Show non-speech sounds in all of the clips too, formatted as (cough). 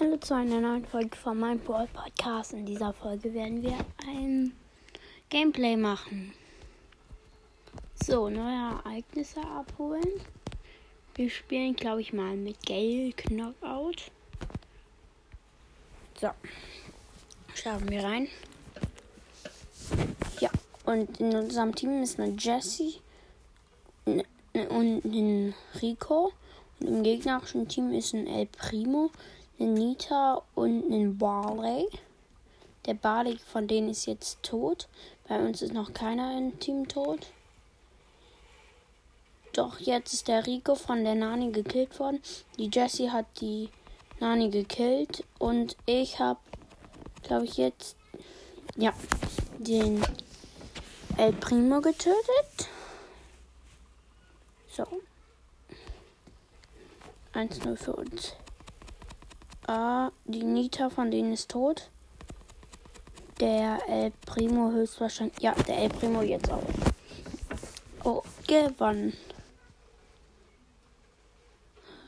Hallo zu einer neuen Folge von meinem Brawl Podcast. In dieser Folge werden wir ein Gameplay machen. So, neue Ereignisse abholen. Wir spielen, glaube ich, mal mit Gale Knockout. So, schauen wir rein. Ja, und in unserem Team ist eine Jessie und ein Rico. Und im gegnerischen Team ist ein El Primo einen Nita und einen Barley. Der Barley von denen ist jetzt tot. Bei uns ist noch keiner im Team tot. Doch jetzt ist der Rico von der Nani gekillt worden. Die Jessie hat die Nani gekillt. Und ich habe, glaube ich, jetzt, ja, den El Primo getötet. So. 1-0 für uns. Ah, die Nita von denen ist tot. Der El Primo höchstwahrscheinlich. Ja, der El Primo jetzt auch. Oh, gewonnen.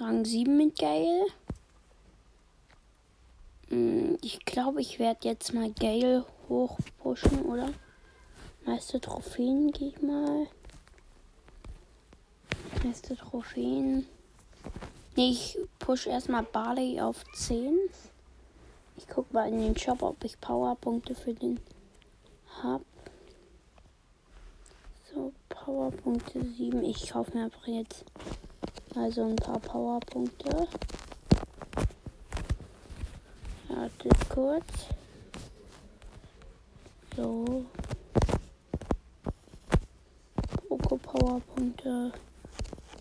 Rang 7 mit Gale. Hm, ich glaube, ich werde jetzt mal Gale hochpushen, oder? Meiste Trophäen gehe ich mal. Meiste Trophäen. Nee, ich push erstmal Barley auf 10. Ich guck mal in den Shop, ob ich Powerpunkte für den hab. So, Powerpunkte 7. Ich kaufe mir einfach jetzt mal so ein paar Powerpunkte. Warte kurz. So. Poco Powerpunkte.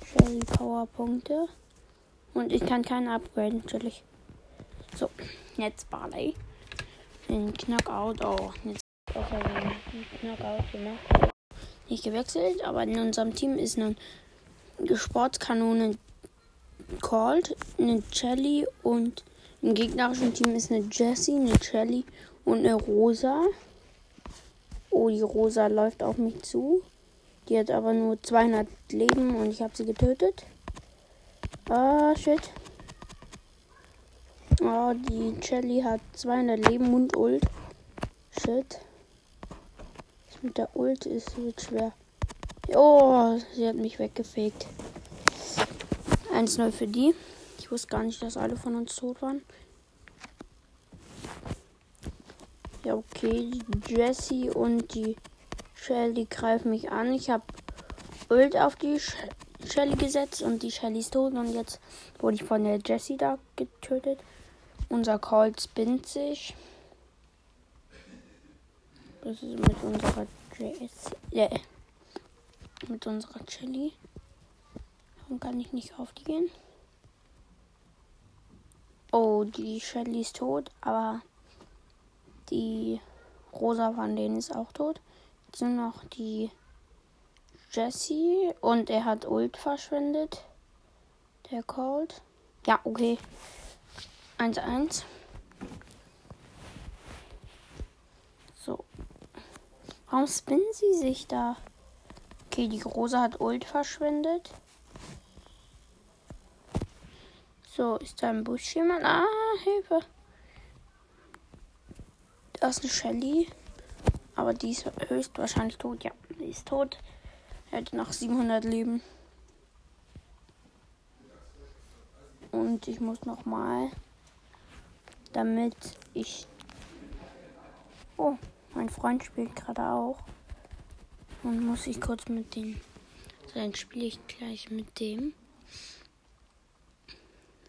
Shelly Powerpunkte. Und ich kann keinen upgraden, natürlich. So, jetzt Barley. Den Knockout. Oh, jetzt auch einen Knockout gemacht. Nicht gewechselt, aber in unserem Team ist eine Sportskanone Cold, eine Jelly und im gegnerischen Team ist eine Jessie, eine Jelly und eine Rosa. Oh, die Rosa läuft auf mich zu. Die hat aber nur 200 Leben und ich habe sie getötet. Ah, shit. Oh, die Shelly hat 200 Leben und Ult. Shit. Das mit der Ult ist wird schwer. Oh, sie hat mich weggefegt. 1-0 für die. Ich wusste gar nicht, dass alle von uns tot waren. Ja, okay. Die Jessie und die Shelly greifen mich an. Ich habe Ult auf die Shelly gesetzt und die Shelly ist tot und jetzt wurde ich von der Jessie da getötet. Unser Colt spinnt sich. Das ist mit unserer Jessie. Yeah. Mit unserer Shelly. Warum kann ich nicht auf die gehen? Oh, die Shelly ist tot, aber die Rosa von denen ist auch tot. Jetzt sind noch die Jesse und er hat Ult verschwendet. Der Cold. Ja, okay. 1-1. So. Warum spinnen sie sich da? Okay, die Rosa hat Ult verschwendet. So, ist da im Busch jemand? Ah, Hilfe. Da ist eine Shelly. Aber die ist höchstwahrscheinlich tot. Ja, die ist tot. Er hat noch 700 Leben. Und ich muss noch mal, damit ich... Oh, mein Freund spielt gerade auch. Und muss ich kurz mit dem... So, dann spiele ich gleich mit dem.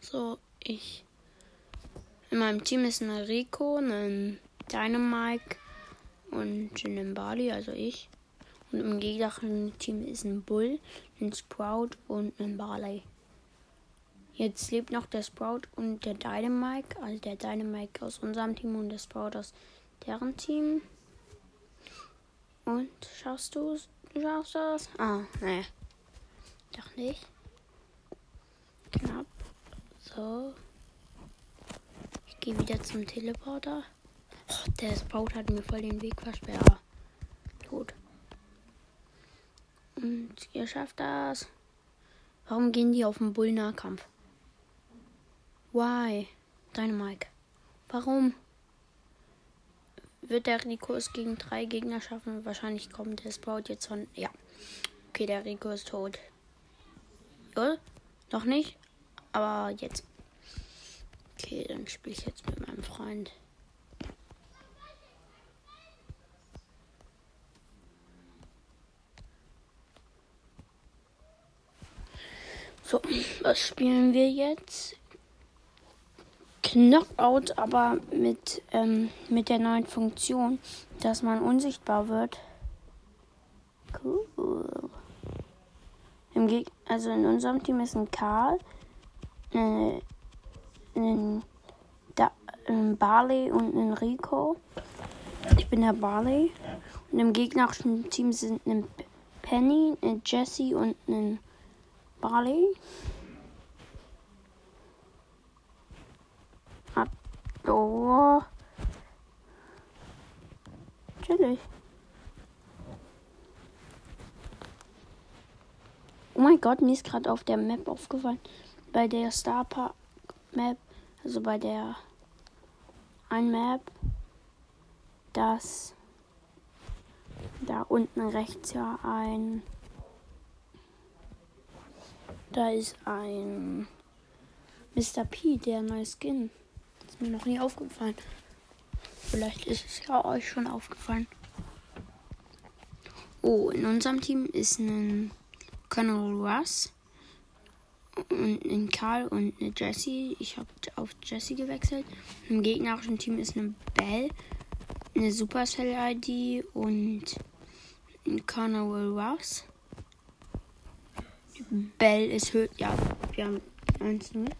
So, ich... In meinem Team ist ein Rico, ein Dynamike und ein Bali, also ich. Und im gegnerischen Team ist ein Bull, ein Sprout und ein Barley. Jetzt lebt noch der Sprout und der Dynamike, also der Dynamike aus unserem Team und der Sprout aus deren Team. Und schaust du Du schaust das? Ah, ne. Doch nicht. Knapp. So. Ich gehe wieder zum Teleporter. Oh, der Sprout hat mir voll den Weg versperrt. Tot. Und ihr schafft das. Warum gehen die auf den Bull-Nahkampf? Why? Dynamike. Warum? Wird der Rico es gegen drei Gegner schaffen? Wahrscheinlich kommt der Sprout jetzt von. Ja. Okay, der Rico ist tot. Oder? Noch nicht? Aber jetzt. Okay, dann spiele ich jetzt mit meinem Freund. So, was spielen wir jetzt? Knockout, aber mit, ähm, mit der neuen Funktion, dass man unsichtbar wird. Cool. Im Geg also in unserem Team ist ein Karl, ein, ein, da ein Barley und ein Rico. Ich bin der Barley. Und im gegnerischen Team sind ein Penny, ein Jesse und ein Barley. Oh. Chillig. Oh mein Gott, mir ist gerade auf der Map aufgefallen. Bei der Star Park Map, also bei der ein Map, dass da unten rechts ja ein da ist ein Mr. P, der neue Skin. Ist mir noch nie aufgefallen. Vielleicht ist es ja euch schon aufgefallen. Oh, in unserem Team ist ein Colonel Russ und ein Karl und eine Jessie. Ich habe auf Jessie gewechselt. Im gegnerischen Team ist eine Belle, eine Supercell-ID und ein Colonel Russ. Bell ist höher. Ja, wir haben 1-0.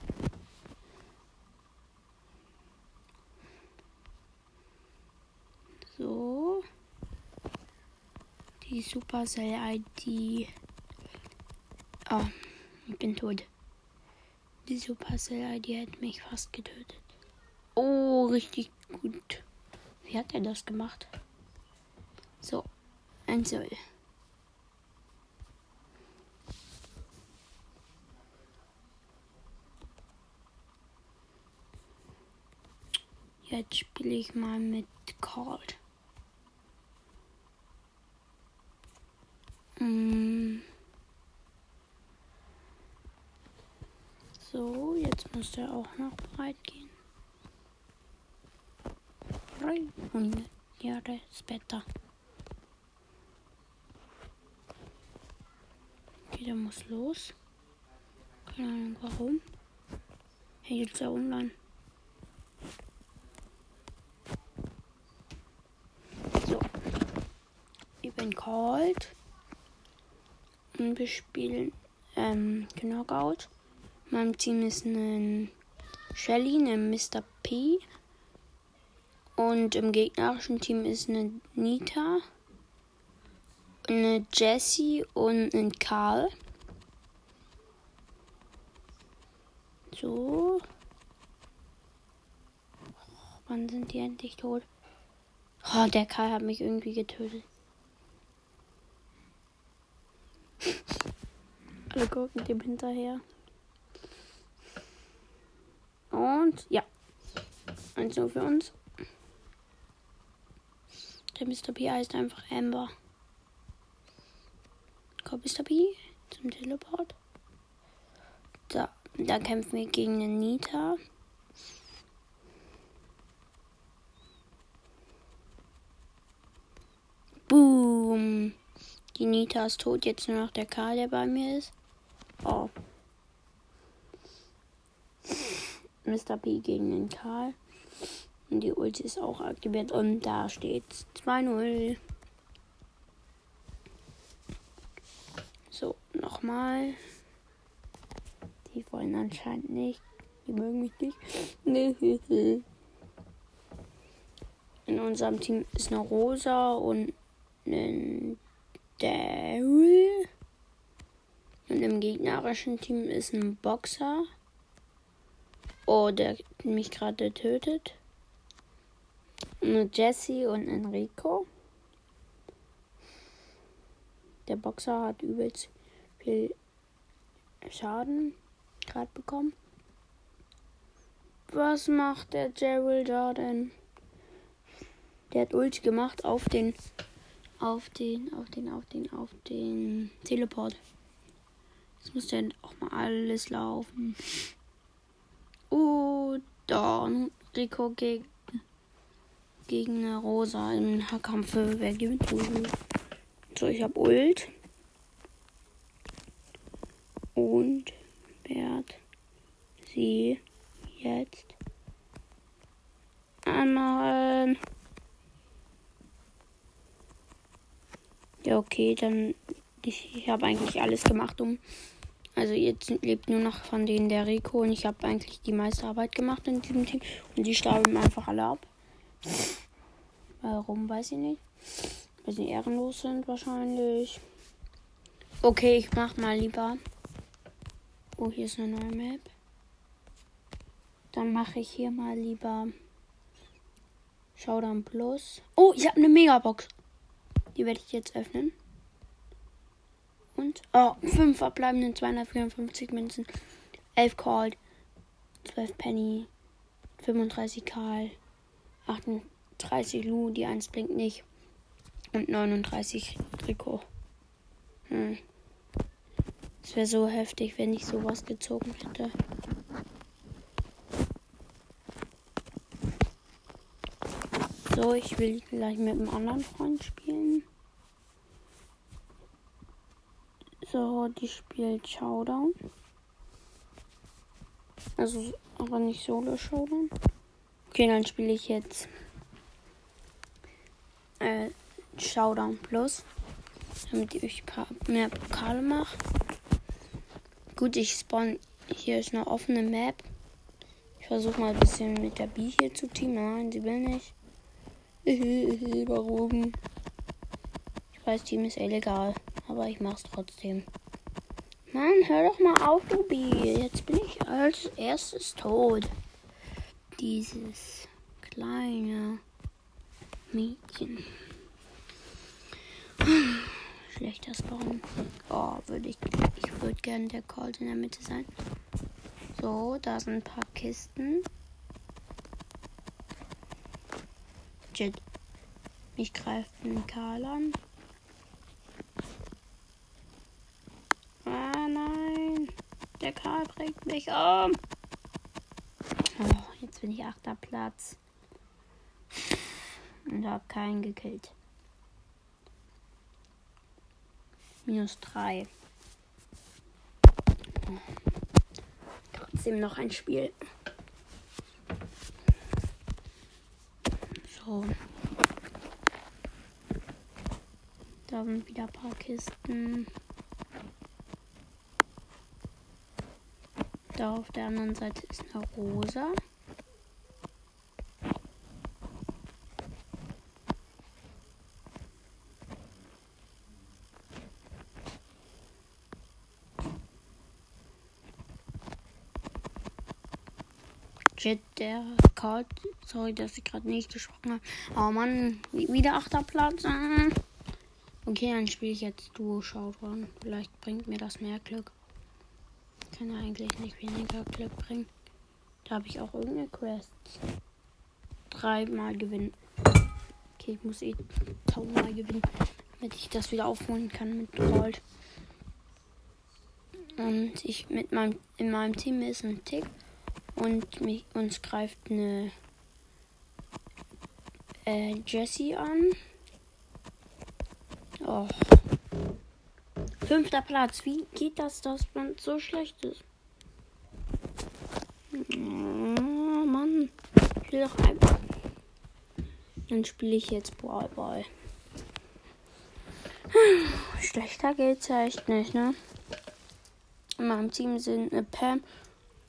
So. Die Supercell-ID. Ah, oh, ich bin tot. Die Supercell-ID hat mich fast getötet. Oh, richtig gut. Wie hat er das gemacht? So, 1-0. Jetzt spiele ich mal mit Cold. Mm. So, jetzt muss der auch noch breit gehen. 300 Jahre später. Okay, der muss los. Keine Ahnung warum. Hey, jetzt der online. Bin Cold. Und wir spielen ähm, Knockout. Mein Team ist ein Shelly, ein Mr. P. Und im gegnerischen Team ist eine Nita, eine Jessie und ein Karl. So. wann sind die endlich tot? Oh, der Karl hat mich irgendwie getötet. Alle gucken dem hinterher. Und ja. Eins nur für uns. Der Mr. P heißt einfach Amber. Kommt Mr. P zum Teleport. Da, da kämpfen wir gegen eine Nita. Boom. Die Nita ist tot, jetzt nur noch der Karl, der bei mir ist. Oh. Mr. P gegen den Karl. Und die Ulti ist auch aktiviert und da steht 2-0. So, nochmal. Die wollen anscheinend nicht. Die mögen mich nicht. (laughs) In unserem Team ist eine Rosa und ein Daryl. Und im gegnerischen Team ist ein Boxer. Oh, der mich gerade tötet. Jesse und Enrico. Der Boxer hat übelst viel Schaden gerade bekommen. Was macht der Gerald da denn? Der hat Ult gemacht auf den, auf den, auf den, auf den, auf den Teleport. Jetzt muss denn auch mal alles laufen. Da. Rico gegen, gegen Rosa im Kampf. Wer gewinnt? So, ich hab Ult. Und werd sie jetzt anmachen. Ja, okay, dann ich, ich habe eigentlich alles gemacht, um also jetzt lebt nur noch von denen der Rico und ich habe eigentlich die meiste Arbeit gemacht in diesem Team und die starben einfach alle ab. Warum, weiß ich nicht. Weil sie ehrenlos sind wahrscheinlich. Okay, ich mach mal lieber. Oh, hier ist eine neue Map. Dann mache ich hier mal lieber Showdown Plus. Oh, ich habe eine Megabox. Die werde ich jetzt öffnen. Und, oh, 5 verbleibenden 254 Münzen. 11 Called. 12 Penny. 35 Karl. 38 Lu, die 1 blinkt nicht. Und 39 Trikot. Hm. Es wäre so heftig, wenn ich sowas gezogen hätte. So, ich will gleich mit einem anderen Freund spielen. So, die spielt Showdown. Also, aber nicht Solo Showdown. Okay, dann spiele ich jetzt äh, Showdown Plus. Damit ich mehr Pokale mache. Gut, ich spawn. Hier ist eine offene Map. Ich versuche mal ein bisschen mit der B hier zu teamen. Nein, sie will nicht. (laughs) Warum? Ich weiß, Team ist illegal aber ich mach's trotzdem. Mann, hör doch mal auf, Dubi. Jetzt bin ich als erstes tot. Dieses kleine Mädchen. Schlechter Spawn. Oh, würde ich. Ich würde gerne der Colt in der Mitte sein. So, da sind ein paar Kisten. Jet. Mich greift ein Karl an. Der Karl bringt mich um. Oh, jetzt bin ich achter Platz. Und habe keinen gekillt. Minus drei. Trotzdem noch ein Spiel. So. Da sind wieder ein paar Kisten. Da auf der anderen Seite ist eine rosa. Der Card. Sorry, dass ich gerade nicht gesprochen habe. Oh Mann, wieder achter Platz. Okay, dann spiele ich jetzt Duo Showdown. Vielleicht bringt mir das mehr Glück kann ja eigentlich nicht weniger Glück bringen. Da habe ich auch irgendeine Quest. Dreimal gewinnen. Okay, ich muss eh tausendmal gewinnen, damit ich das wieder aufholen kann mit Gold. Und ich mit meinem in meinem Team ist ein Tick und mich uns greift eine äh, Jessie an. Oh. Fünfter Platz. Wie geht das, dass man so schlecht ist? Oh, Mann. Ich will doch einfach. Dann spiele ich jetzt Brawl Ball. Schlechter geht's ja echt nicht, ne? In meinem Team sind eine Pam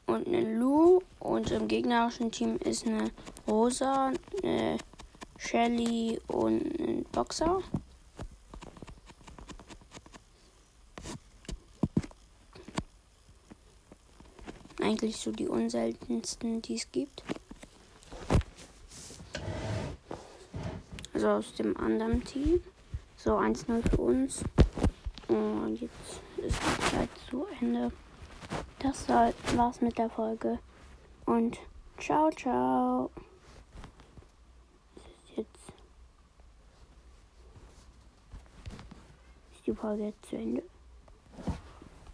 und eine Lou. Und im gegnerischen Team ist eine Rosa, eine Shelly und ein Boxer. Eigentlich so die unseltensten, die es gibt. Also aus dem anderen Team. So 1-0 für uns. Und jetzt ist die Zeit zu Ende. Das war's mit der Folge. Und Ciao, ciao. Jetzt. Ist die Folge jetzt zu Ende?